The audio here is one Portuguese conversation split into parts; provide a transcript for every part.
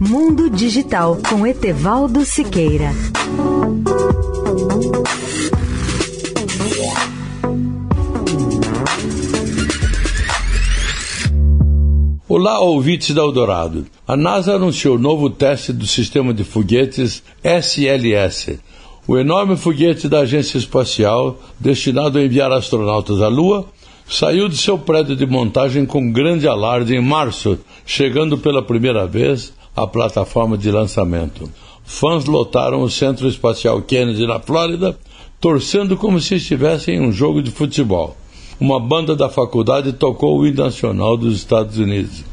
Mundo Digital com Etevaldo Siqueira. Olá, ouvintes da Eldorado. A NASA anunciou o novo teste do sistema de foguetes SLS, o enorme foguete da Agência Espacial destinado a enviar astronautas à Lua saiu de seu prédio de montagem com grande alarde em março, chegando pela primeira vez à plataforma de lançamento. Fãs lotaram o Centro Espacial Kennedy na Flórida, torcendo como se estivessem em um jogo de futebol. Uma banda da faculdade tocou o hino nacional dos Estados Unidos.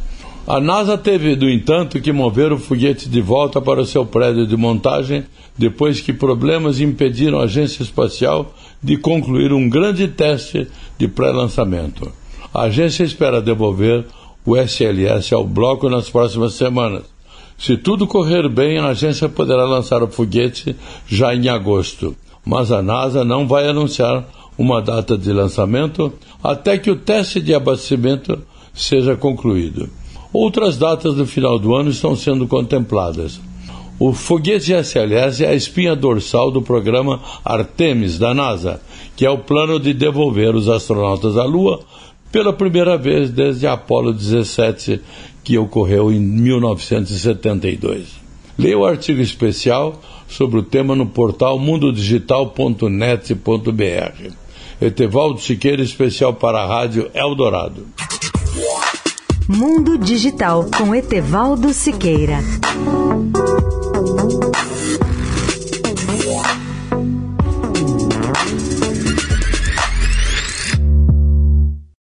A NASA teve, no entanto, que mover o foguete de volta para o seu prédio de montagem depois que problemas impediram a agência espacial de concluir um grande teste de pré-lançamento. A agência espera devolver o SLS ao bloco nas próximas semanas. Se tudo correr bem, a agência poderá lançar o foguete já em agosto. Mas a NASA não vai anunciar uma data de lançamento até que o teste de abastecimento seja concluído. Outras datas do final do ano estão sendo contempladas. O foguete SLS é a espinha dorsal do programa Artemis da NASA, que é o plano de devolver os astronautas à Lua pela primeira vez desde Apollo 17, que ocorreu em 1972. Leia o artigo especial sobre o tema no portal mundodigital.net.br. Etevaldo Siqueira, especial para a Rádio Eldorado. Mundo Digital com Etevaldo Siqueira.